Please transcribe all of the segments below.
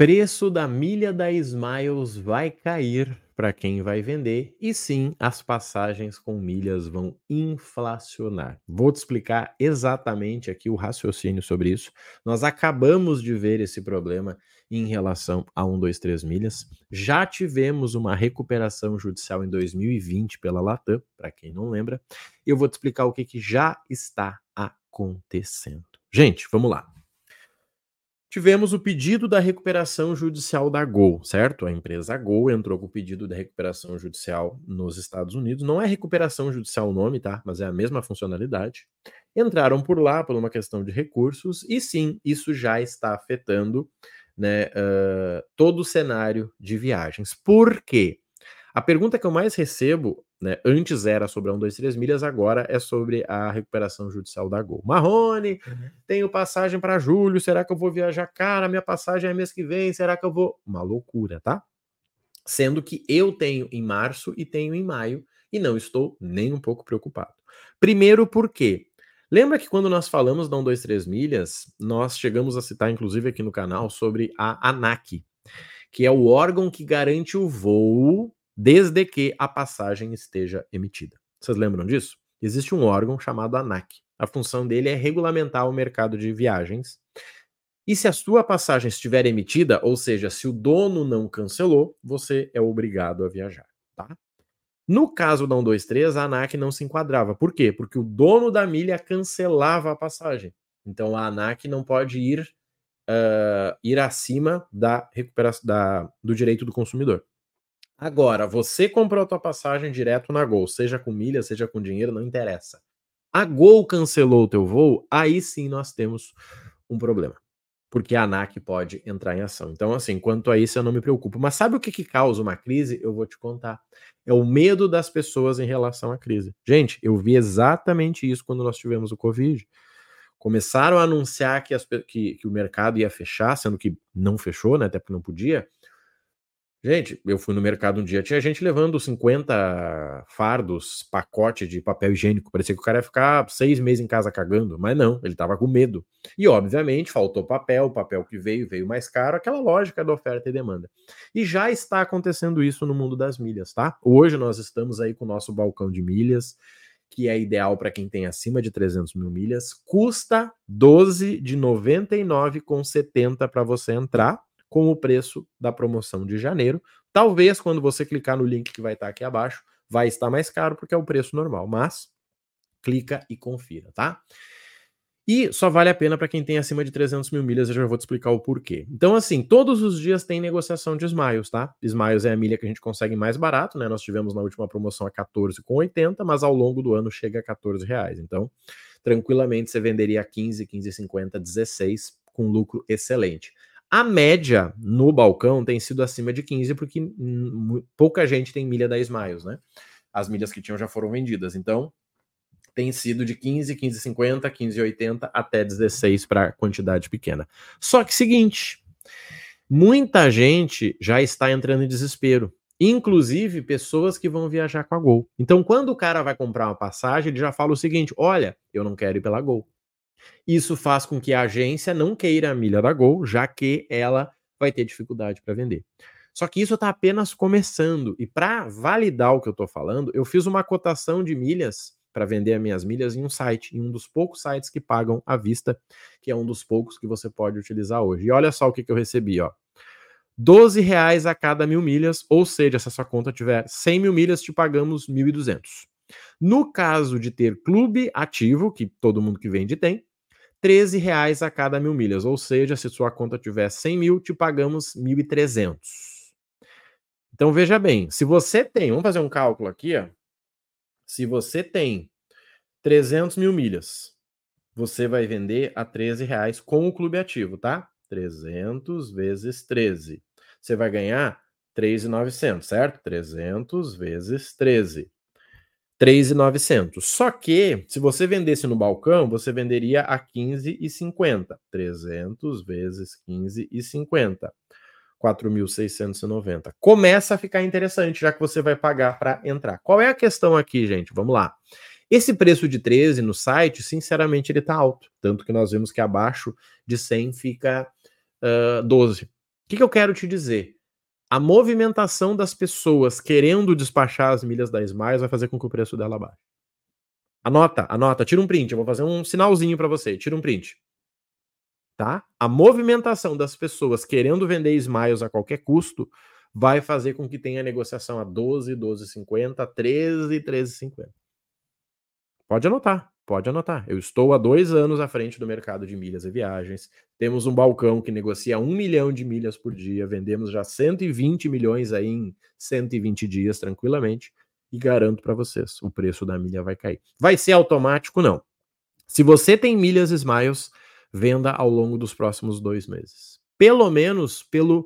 Preço da milha da Smiles vai cair para quem vai vender, e sim, as passagens com milhas vão inflacionar. Vou te explicar exatamente aqui o raciocínio sobre isso. Nós acabamos de ver esse problema em relação a 123 milhas. Já tivemos uma recuperação judicial em 2020 pela Latam, para quem não lembra. Eu vou te explicar o que, que já está acontecendo. Gente, vamos lá. Tivemos o pedido da recuperação judicial da Gol, certo? A empresa Gol entrou com o pedido da recuperação judicial nos Estados Unidos. Não é recuperação judicial o nome, tá? Mas é a mesma funcionalidade. Entraram por lá por uma questão de recursos, e sim, isso já está afetando né, uh, todo o cenário de viagens. Por quê? A pergunta que eu mais recebo né? Antes era sobre a 1, 2, 3 milhas, agora é sobre a recuperação judicial da Gol. Marrone, uhum. tenho passagem para julho, será que eu vou viajar? Cara, minha passagem é mês que vem, será que eu vou? Uma loucura, tá? Sendo que eu tenho em março e tenho em maio e não estou nem um pouco preocupado. Primeiro, porque Lembra que quando nós falamos da 1, 2, 3 milhas, nós chegamos a citar, inclusive aqui no canal, sobre a ANAC, que é o órgão que garante o voo desde que a passagem esteja emitida. Vocês lembram disso? Existe um órgão chamado ANAC. A função dele é regulamentar o mercado de viagens. E se a sua passagem estiver emitida, ou seja, se o dono não cancelou, você é obrigado a viajar, tá? No caso da 123, a ANAC não se enquadrava. Por quê? Porque o dono da milha cancelava a passagem. Então a ANAC não pode ir, uh, ir acima da recuperação da, do direito do consumidor. Agora, você comprou a tua passagem direto na Gol, seja com milha, seja com dinheiro, não interessa. A Gol cancelou o teu voo, aí sim nós temos um problema. Porque a ANAC pode entrar em ação. Então, assim, quanto a isso eu não me preocupo. Mas sabe o que, que causa uma crise? Eu vou te contar. É o medo das pessoas em relação à crise. Gente, eu vi exatamente isso quando nós tivemos o Covid. Começaram a anunciar que, as, que, que o mercado ia fechar, sendo que não fechou, né? Até porque não podia. Gente, eu fui no mercado um dia, tinha gente levando 50 fardos, pacote de papel higiênico. Parecia que o cara ia ficar seis meses em casa cagando, mas não, ele tava com medo. E, obviamente, faltou papel, o papel que veio, veio mais caro, aquela lógica da oferta e demanda. E já está acontecendo isso no mundo das milhas, tá? Hoje nós estamos aí com o nosso balcão de milhas, que é ideal para quem tem acima de 300 mil milhas, custa 12 de 99,70 para você entrar com o preço da promoção de janeiro. Talvez quando você clicar no link que vai estar aqui abaixo, vai estar mais caro porque é o preço normal, mas clica e confira, tá? E só vale a pena para quem tem acima de 300 mil milhas, eu já vou te explicar o porquê. Então, assim, todos os dias tem negociação de Smiles, tá? Smiles é a milha que a gente consegue mais barato, né? Nós tivemos na última promoção a 14,80, mas ao longo do ano chega a 14 reais. Então, tranquilamente você venderia a 15, 15,50, 16 com lucro excelente. A média no balcão tem sido acima de 15, porque pouca gente tem milha da Smiles, né? As milhas que tinham já foram vendidas. Então, tem sido de 15, 15,50, 15,80 até 16 para quantidade pequena. Só que seguinte, muita gente já está entrando em desespero. Inclusive pessoas que vão viajar com a Gol. Então, quando o cara vai comprar uma passagem, ele já fala o seguinte: olha, eu não quero ir pela Gol. Isso faz com que a agência não queira a milha da Gol, já que ela vai ter dificuldade para vender. Só que isso está apenas começando. E para validar o que eu estou falando, eu fiz uma cotação de milhas para vender as minhas milhas em um site, em um dos poucos sites que pagam à vista, que é um dos poucos que você pode utilizar hoje. E olha só o que, que eu recebi, ó. 12 reais a cada mil milhas, ou seja, se a sua conta tiver 100 mil milhas, te pagamos 1.200. No caso de ter clube ativo, que todo mundo que vende tem, 13 reais a cada mil milhas. Ou seja, se sua conta tiver 100 mil, te pagamos 1.300. Então veja bem, se você tem, vamos fazer um cálculo aqui, ó. Se você tem 300 mil milhas, você vai vender a 13 reais com o clube ativo, tá? 300 vezes 13. Você vai ganhar 3.900, certo? 300 vezes 13. 3,900. Só que, se você vendesse no balcão, você venderia a 15,50. 300 vezes 15,50. 4.690. Começa a ficar interessante, já que você vai pagar para entrar. Qual é a questão aqui, gente? Vamos lá. Esse preço de 13 no site, sinceramente, ele está alto. Tanto que nós vemos que abaixo de 100 fica uh, 12. que, que eu quero te dizer? A movimentação das pessoas querendo despachar as milhas da Smiles vai fazer com que o preço dela baixe. Anota, anota, tira um print. Eu vou fazer um sinalzinho para você. Tira um print. Tá? A movimentação das pessoas querendo vender Smiles a qualquer custo vai fazer com que tenha negociação a 12, 12,50, 13, 13,50. Pode anotar. Pode anotar. Eu estou há dois anos à frente do mercado de milhas e viagens. Temos um balcão que negocia um milhão de milhas por dia. Vendemos já 120 milhões aí em 120 dias, tranquilamente. E garanto para vocês, o preço da milha vai cair. Vai ser automático? Não. Se você tem milhas Smiles, venda ao longo dos próximos dois meses. Pelo menos pelo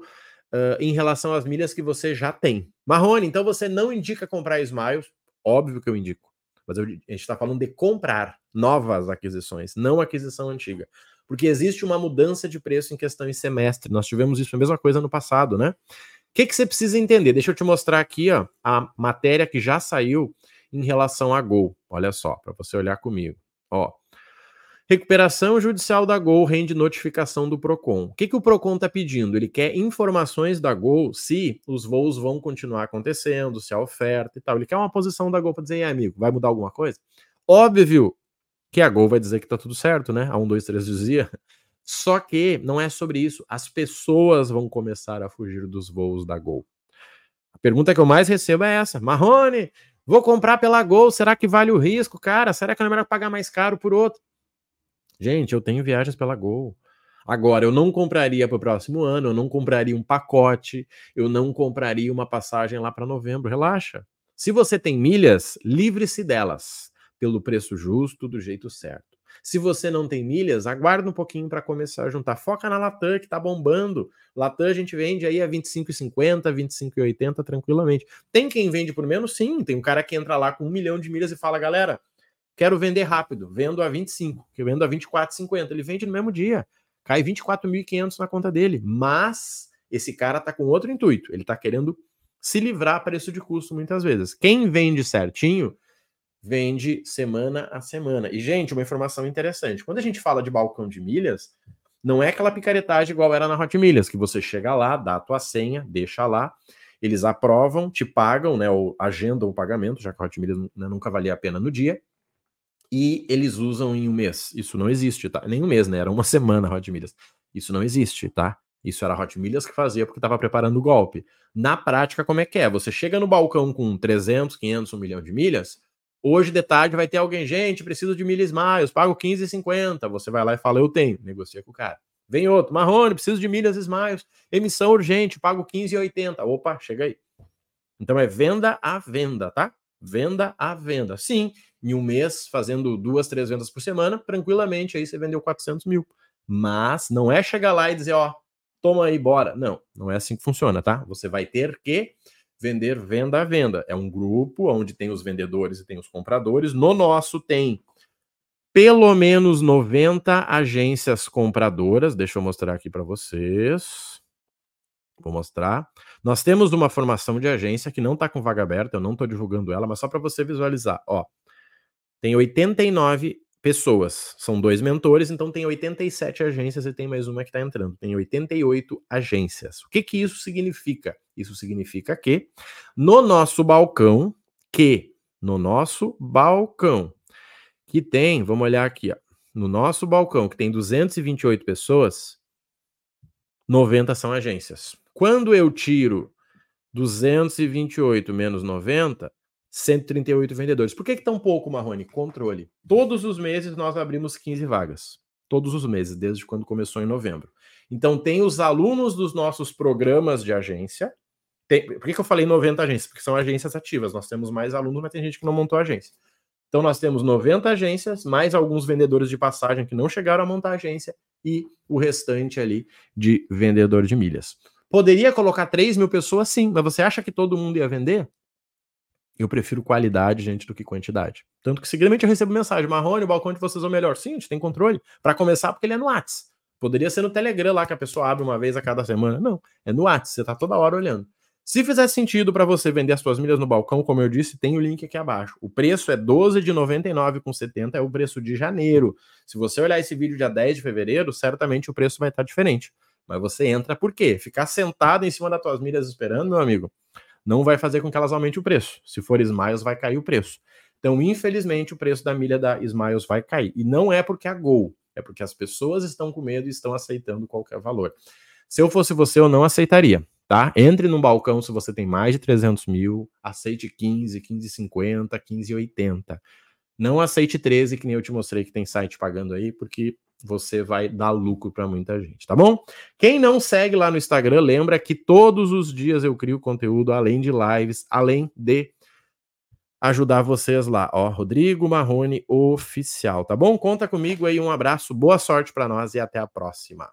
uh, em relação às milhas que você já tem. Marrone, então você não indica comprar Smiles? Óbvio que eu indico mas a gente está falando de comprar novas aquisições, não aquisição antiga. Porque existe uma mudança de preço em questão em semestre. Nós tivemos isso a mesma coisa no passado, né? O que, que você precisa entender? Deixa eu te mostrar aqui ó, a matéria que já saiu em relação a Gol. Olha só, para você olhar comigo. Ó, Recuperação judicial da Gol rende notificação do Procon. O que, que o Procon está pedindo? Ele quer informações da Gol se os voos vão continuar acontecendo, se a oferta e tal. Ele quer uma posição da Gol para dizer, amigo, vai mudar alguma coisa? Óbvio que a Gol vai dizer que está tudo certo, né? A um, dois, três dizia. Só que não é sobre isso. As pessoas vão começar a fugir dos voos da Gol. A pergunta que eu mais recebo é essa: Marrone, vou comprar pela Gol, será que vale o risco, cara? Será que não é melhor pagar mais caro por outro? Gente, eu tenho viagens pela Gol. Agora, eu não compraria para o próximo ano, eu não compraria um pacote, eu não compraria uma passagem lá para novembro. Relaxa. Se você tem milhas, livre-se delas, pelo preço justo, do jeito certo. Se você não tem milhas, aguarda um pouquinho para começar a juntar. Foca na Latam, que está bombando. Latam a gente vende aí a 25,50, 25,80 tranquilamente. Tem quem vende por menos? Sim. Tem um cara que entra lá com um milhão de milhas e fala, galera, Quero vender rápido, vendo a 25, que eu vendo a 24,50. Ele vende no mesmo dia. Cai 24.500 na conta dele. Mas esse cara tá com outro intuito. Ele tá querendo se livrar a preço de custo muitas vezes. Quem vende certinho, vende semana a semana. E, gente, uma informação interessante. Quando a gente fala de balcão de milhas, não é aquela picaretagem igual era na Hot Milhas, que você chega lá, dá a tua senha, deixa lá, eles aprovam, te pagam, né, ou agendam o pagamento, já que a Hot Milhas né, nunca valia a pena no dia, e eles usam em um mês. Isso não existe, tá? Nem um mês, né? Era uma semana Hot Milhas. Isso não existe, tá? Isso era Hot Milhas que fazia porque estava preparando o golpe. Na prática, como é que é? Você chega no balcão com 300, 500, 1 milhão de milhas. Hoje de tarde vai ter alguém, gente, preciso de milhas miles, pago 15,50. Você vai lá e fala, eu tenho, negocia com o cara. Vem outro, Marrone, preciso de milhas Smiles, emissão urgente, pago 15,80. Opa, chega aí. Então é venda a venda, tá? Venda a venda. Sim, em um mês, fazendo duas, três vendas por semana, tranquilamente aí você vendeu 400 mil. Mas não é chegar lá e dizer, ó, toma aí, bora. Não, não é assim que funciona, tá? Você vai ter que vender venda a venda. É um grupo onde tem os vendedores e tem os compradores. No nosso tem pelo menos 90 agências compradoras. Deixa eu mostrar aqui para vocês. Vou mostrar. Nós temos uma formação de agência que não está com vaga aberta, eu não estou divulgando ela, mas só para você visualizar. Ó, tem 89 pessoas, são dois mentores, então tem 87 agências e tem mais uma que está entrando. Tem 88 agências. O que, que isso significa? Isso significa que no nosso balcão, que no nosso balcão, que tem, vamos olhar aqui, ó, no nosso balcão, que tem 228 pessoas, 90 são agências. Quando eu tiro 228 menos 90, 138 vendedores. Por que, que tão pouco, Marrone? Controle. Todos os meses nós abrimos 15 vagas. Todos os meses, desde quando começou em novembro. Então, tem os alunos dos nossos programas de agência. Tem, por que, que eu falei 90 agências? Porque são agências ativas. Nós temos mais alunos, mas tem gente que não montou agência. Então, nós temos 90 agências, mais alguns vendedores de passagem que não chegaram a montar agência e o restante ali de vendedor de milhas. Poderia colocar 3 mil pessoas, sim, mas você acha que todo mundo ia vender? Eu prefiro qualidade, gente, do que quantidade. Tanto que seguidamente eu recebo mensagem: Marrone, o balcão de vocês é o melhor. Sim, a gente tem controle. Para começar, porque ele é no WhatsApp. Poderia ser no Telegram lá que a pessoa abre uma vez a cada semana. Não, é no WhatsApp. Você tá toda hora olhando. Se fizer sentido para você vender as suas milhas no balcão, como eu disse, tem o link aqui abaixo. O preço é 12 de 99,70 é o preço de janeiro. Se você olhar esse vídeo dia 10 de fevereiro, certamente o preço vai estar diferente. Mas você entra por quê? Ficar sentado em cima das tuas milhas esperando, meu amigo, não vai fazer com que elas aumentem o preço. Se for Smiles, vai cair o preço. Então, infelizmente, o preço da milha da Smiles vai cair. E não é porque a Gol, é porque as pessoas estão com medo e estão aceitando qualquer valor. Se eu fosse você, eu não aceitaria, tá? Entre no balcão se você tem mais de 300 mil, aceite 15, 15,50, 15,80. Não aceite 13, que nem eu te mostrei que tem site pagando aí, porque você vai dar lucro para muita gente, tá bom? Quem não segue lá no Instagram, lembra que todos os dias eu crio conteúdo, além de lives, além de ajudar vocês lá, ó, Rodrigo Marrone oficial, tá bom? Conta comigo aí, um abraço, boa sorte para nós e até a próxima.